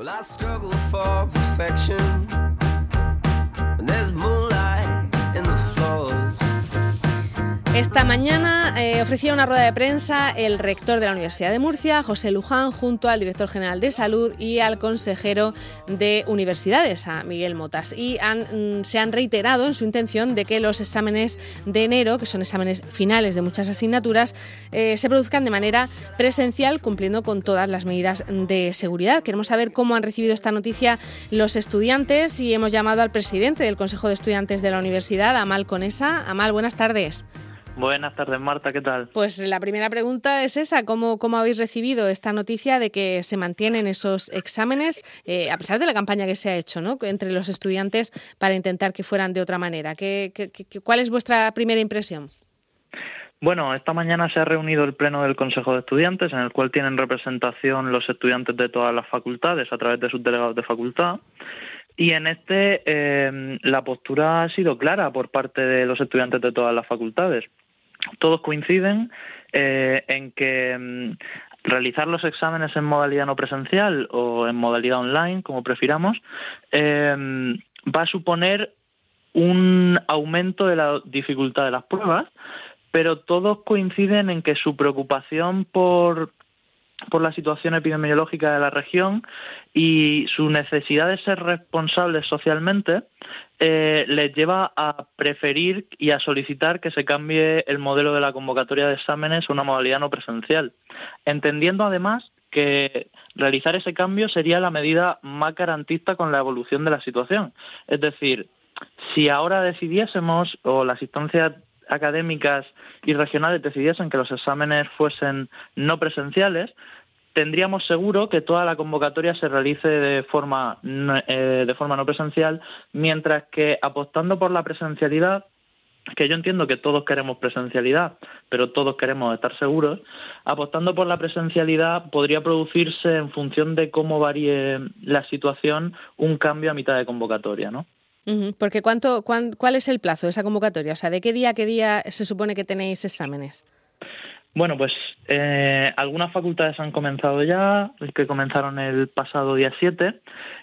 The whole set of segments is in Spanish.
Well, I struggle for perfection. And there's moon. Esta mañana eh, ofrecía una rueda de prensa el rector de la Universidad de Murcia, José Luján, junto al director general de Salud y al consejero de Universidades, a Miguel Motas. Y mm, se han reiterado en su intención de que los exámenes de enero, que son exámenes finales de muchas asignaturas, eh, se produzcan de manera presencial, cumpliendo con todas las medidas de seguridad. Queremos saber cómo han recibido esta noticia los estudiantes y hemos llamado al presidente del Consejo de Estudiantes de la Universidad, Amal Conesa. Amal, buenas tardes. Buenas tardes, Marta, ¿qué tal? Pues la primera pregunta es esa, ¿cómo, cómo habéis recibido esta noticia de que se mantienen esos exámenes, eh, a pesar de la campaña que se ha hecho ¿no? entre los estudiantes para intentar que fueran de otra manera? ¿Qué, qué, cuál es vuestra primera impresión? Bueno, esta mañana se ha reunido el Pleno del Consejo de Estudiantes, en el cual tienen representación los estudiantes de todas las facultades a través de sus delegados de facultad. Y en este eh, la postura ha sido clara por parte de los estudiantes de todas las facultades. Todos coinciden eh, en que mm, realizar los exámenes en modalidad no presencial o en modalidad online, como prefiramos, eh, va a suponer un aumento de la dificultad de las pruebas, pero todos coinciden en que su preocupación por por la situación epidemiológica de la región y su necesidad de ser responsables socialmente eh, les lleva a preferir y a solicitar que se cambie el modelo de la convocatoria de exámenes a una modalidad no presencial, entendiendo además que realizar ese cambio sería la medida más garantista con la evolución de la situación. Es decir, si ahora decidiésemos o las instancias académicas y regionales decidiesen que los exámenes fuesen no presenciales, tendríamos seguro que toda la convocatoria se realice de forma, eh, de forma no presencial, mientras que apostando por la presencialidad, que yo entiendo que todos queremos presencialidad, pero todos queremos estar seguros, apostando por la presencialidad podría producirse en función de cómo varíe la situación un cambio a mitad de convocatoria, ¿no? Porque cuánto, ¿cuál es el plazo de esa convocatoria? O sea, ¿de qué día a qué día se supone que tenéis exámenes? Bueno, pues eh, algunas facultades han comenzado ya, que comenzaron el pasado día 7,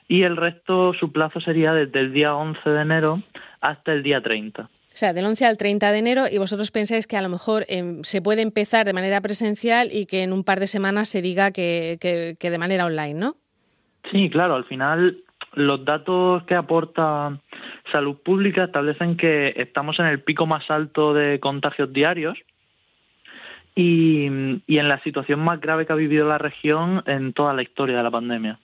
y el resto su plazo sería desde el día 11 de enero hasta el día 30. O sea, del 11 al 30 de enero y vosotros pensáis que a lo mejor em, se puede empezar de manera presencial y que en un par de semanas se diga que, que de manera online, ¿no? Sí, claro, al final los datos que aporta Salud Pública establecen que estamos en el pico más alto de contagios diarios y, en la situación más grave que ha vivido la región en toda la historia de la pandemia.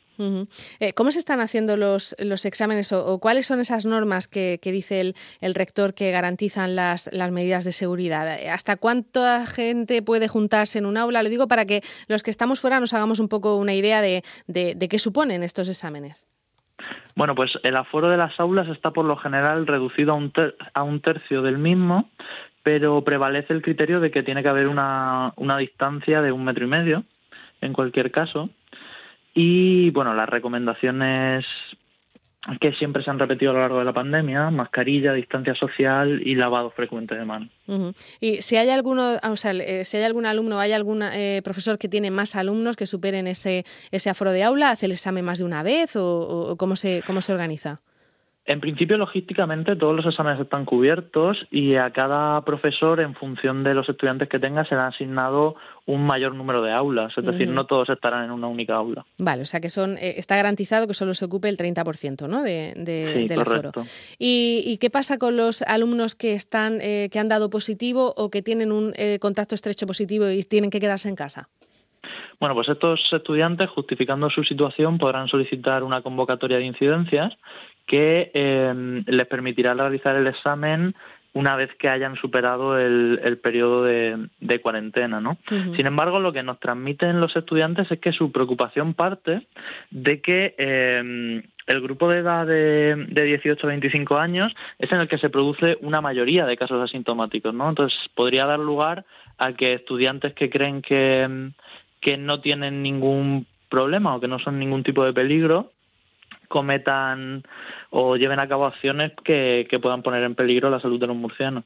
Eh, ¿Cómo se están haciendo los, los exámenes o, cuáles son esas normas que, dice el, rector que garantizan las, medidas de seguridad? ¿Hasta cuánta gente puede juntarse en un aula? Lo digo para que los que estamos fuera nos hagamos un poco una idea de, de qué suponen estos exámenes. Bueno, pues el aforo de las aulas está por lo general reducido a un, a un tercio del mismo, pero prevalece el criterio de que tiene que haber una, una distancia de un metro y medio, en cualquier caso. Y bueno, las recomendaciones que siempre se han repetido a lo largo de la pandemia, mascarilla, distancia social y lavado frecuente de manos. Y si hay alguno, o sea, eh, si hay algún alumno, hay algún eh, profesor que tiene más alumnos que superen ese, ese aforo de aula, ¿hace el examen más de una vez o, cómo, se, cómo se organiza? En principio, logísticamente, todos los exámenes están cubiertos y a cada profesor, en función de los estudiantes que tenga, se le ha asignado un mayor número de aulas. Es decir, no todos estarán en una única aula. Vale, o sea que son eh, está garantizado que solo se ocupe el 30% ¿no? de, de, del aforo. ¿Y, qué pasa con los alumnos que, están, eh, que han dado positivo o que tienen un eh, contacto estrecho positivo y tienen que quedarse en casa? Bueno, pues estos estudiantes, justificando su situación, podrán solicitar una convocatoria de incidencias que eh, les permitirá realizar el examen una vez que hayan superado el, el periodo de, de, cuarentena, ¿no? Sin embargo, lo que nos transmiten los estudiantes es que su preocupación parte de que eh, el grupo de edad de, de 18 a 25 años es en el que se produce una mayoría de casos asintomáticos, ¿no? Entonces, podría dar lugar a que estudiantes que creen que, que no tienen ningún problema o que no son ningún tipo de peligro cometan o lleven a cabo acciones que, puedan poner en peligro la salud de los murcianos.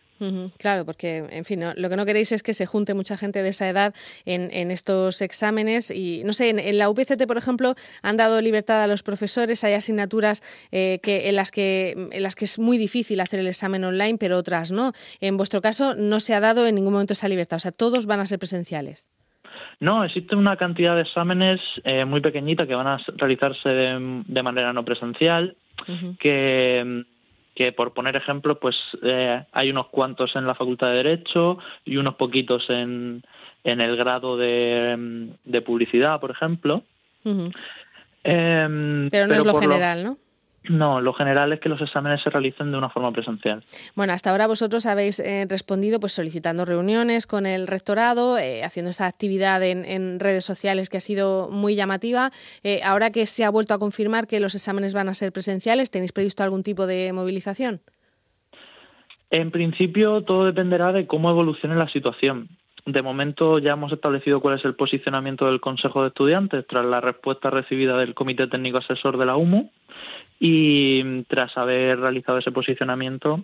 claro, porque, en fin, lo que no queréis es que se junte mucha gente de esa edad en, estos exámenes. Y, no sé, en, la UPCT, por ejemplo, han dado libertad a los profesores. Hay asignaturas eh, que, en, las que, en las que es muy difícil hacer el examen online, pero otras no. En vuestro caso, no se ha dado en ningún momento esa libertad. O sea, todos van a ser presenciales. No, existe una cantidad de exámenes eh, muy pequeñita que van a realizarse de manera no presencial que, que por poner ejemplo, pues eh, hay unos cuantos en la Facultad de Derecho y unos poquitos en, en el grado de, de publicidad, por ejemplo. Em, pero no es lo general, ¿no? No, lo general es que los exámenes se realicen de una forma presencial. Bueno, hasta ahora vosotros habéis eh, respondido pues solicitando reuniones con el rectorado, eh, haciendo esa actividad en, redes sociales que ha sido muy llamativa. Eh, ahora que se ha vuelto a confirmar que los exámenes van a ser presenciales, ¿tenéis previsto algún tipo de movilización? En principio todo dependerá de cómo evolucione la situación. De momento ya hemos establecido cuál es el posicionamiento del Consejo de Estudiantes tras la respuesta recibida del Comité Técnico Asesor de la UMU y tras haber realizado ese posicionamiento,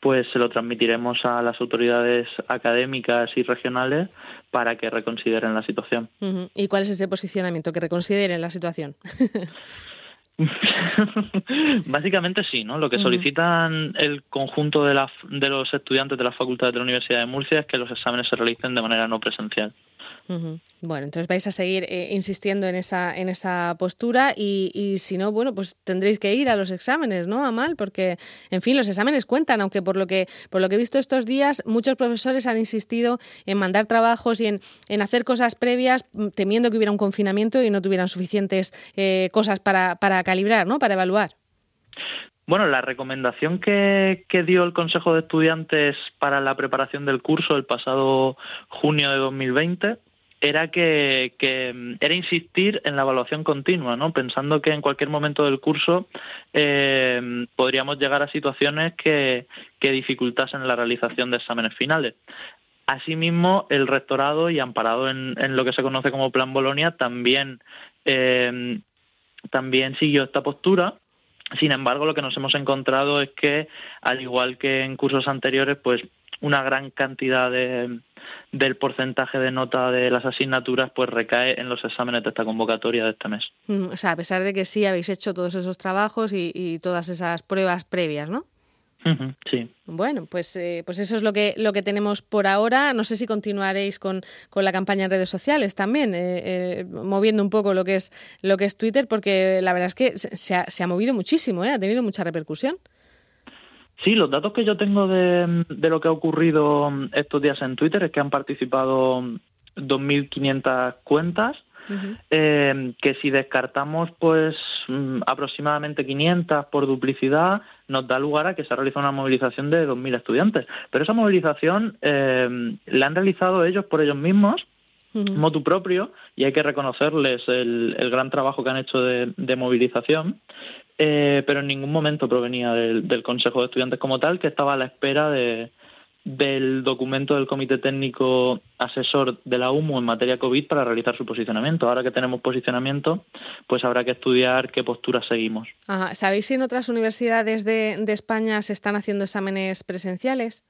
pues se lo transmitiremos a las autoridades académicas y regionales para que reconsideren la situación. ¿Y cuál es ese posicionamiento? Que reconsideren la situación. Básicamente sí, ¿no? Lo que solicitan el conjunto de, la, de los estudiantes de las facultades de la Universidad de Murcia es que los exámenes se realicen de manera no presencial. Bueno, entonces vais a seguir eh, insistiendo en esa, en esa postura y, y, si no, bueno, pues tendréis que ir a los exámenes, ¿no? A mal, porque, en fin, los exámenes cuentan, aunque por lo que, por lo que he visto estos días, muchos profesores han insistido en mandar trabajos y en, en hacer cosas previas, mm, temiendo que hubiera un confinamiento y no tuvieran suficientes eh, cosas para, para calibrar, ¿no? Para evaluar. Bueno, la recomendación que, que, dio el Consejo de Estudiantes para la preparación del curso el pasado junio de 2020 era que, que, era insistir en la evaluación continua, ¿no? Pensando que en cualquier momento del curso eh, podríamos llegar a situaciones que, que dificultasen la realización de exámenes finales. Asimismo, el rectorado y amparado en, en lo que se conoce como Plan Bolonia también eh, también siguió esta postura. Sin embargo, lo que nos hemos encontrado es que, al igual que en cursos anteriores, pues una gran cantidad de, del porcentaje de nota de las asignaturas pues recae en los exámenes de esta convocatoria de este mes. Mm, o sea, a pesar de que sí habéis hecho todos esos trabajos y, todas esas pruebas previas, ¿no? sí. Bueno, pues, eh, pues eso es lo que, lo que tenemos por ahora. No sé si continuaréis con, con la campaña en redes sociales también, eh, eh, moviendo un poco lo que es lo que es Twitter, porque la verdad es que se ha, se ha movido muchísimo, ha tenido mucha repercusión. Sí, los datos que yo tengo de, de lo que ha ocurrido estos días en Twitter es que han participado 2.500 cuentas, eh, que si descartamos pues mm, aproximadamente 500 por duplicidad, nos da lugar a que se realiza una movilización de 2.000 estudiantes. Pero esa movilización eh, la han realizado ellos por ellos mismos, motu propio, y hay que reconocerles el, el gran trabajo que han hecho de, de movilización. Eh, pero en ningún momento provenía del, Consejo de Estudiantes como tal, que estaba a la espera de, del documento del Comité Técnico Asesor de la UMU en materia COVID para realizar su posicionamiento. Ahora que tenemos posicionamiento, pues habrá que estudiar qué postura seguimos. ¿Sabéis si en otras universidades de, de España se están haciendo exámenes presenciales?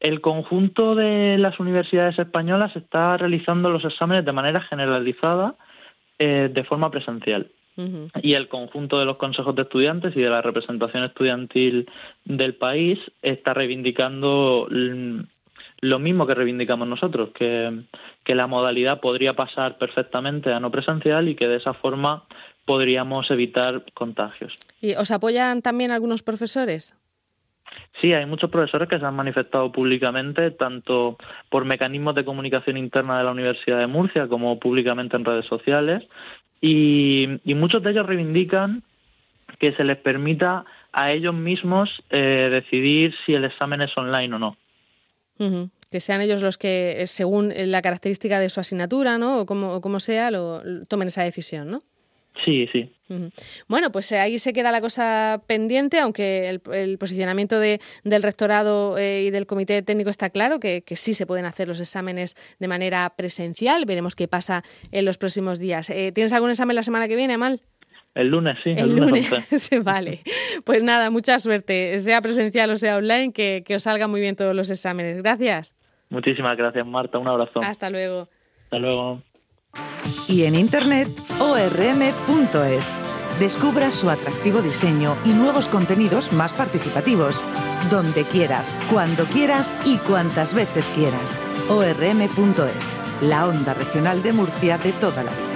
El conjunto de las universidades españolas está realizando los exámenes de manera generalizada eh, de forma presencial y el conjunto de los consejos de estudiantes y de la representación estudiantil del país está reivindicando lo mismo que reivindicamos nosotros, que, que la modalidad podría pasar perfectamente a no presencial y que de esa forma podríamos evitar contagios. ¿Y os apoyan también algunos profesores? Sí, hay muchos profesores que se han manifestado públicamente, tanto por mecanismos de comunicación interna de la Universidad de Murcia como públicamente en redes sociales, y, muchos de ellos reivindican que se les permita a ellos mismos eh, decidir si el examen es online o no. Que sean ellos los que, eh, según la característica de su asignatura, ¿no? O como, como sea, lo, tomen esa decisión, ¿no? Sí, sí. Bueno, pues eh, ahí se queda la cosa pendiente, aunque el, posicionamiento de, del rectorado y del comité técnico está claro, que, que, sí se pueden hacer los exámenes de manera presencial. Veremos qué pasa en los próximos días. ¿Tienes algún examen la semana que viene, Amal? El lunes, sí. El, lunes, vale. Pues nada, mucha suerte, sea presencial o sea online, que, que os salgan muy bien todos los exámenes. Gracias. Muchísimas gracias, Marta. Un abrazo. Hasta luego. Hasta luego. Y en internet, orm.es. Descubra su atractivo diseño y nuevos contenidos más participativos. Donde quieras, cuando quieras y cuantas veces quieras. orm.es, la onda regional de Murcia de toda la vida.